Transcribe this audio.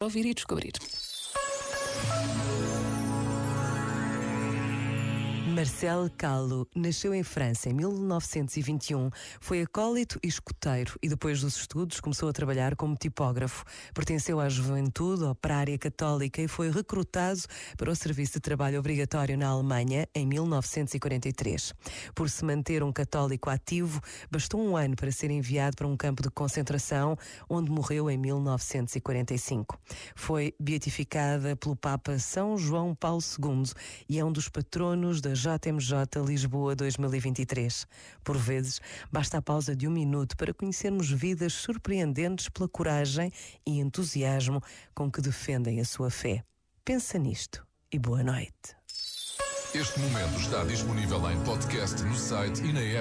ouvir e descobrir. Marcel Calo nasceu em França em 1921. Foi acólito e escoteiro e depois dos estudos começou a trabalhar como tipógrafo. Pertenceu à juventude operária católica e foi recrutado para o serviço de trabalho obrigatório na Alemanha em 1943. Por se manter um católico ativo, bastou um ano para ser enviado para um campo de concentração, onde morreu em 1945. Foi beatificada pelo Papa São João Paulo II e é um dos patronos da JMJ Lisboa 2023. Por vezes, basta a pausa de um minuto para conhecermos vidas surpreendentes pela coragem e entusiasmo com que defendem a sua fé. Pensa nisto e boa noite. Este momento está disponível em podcast no site e na app.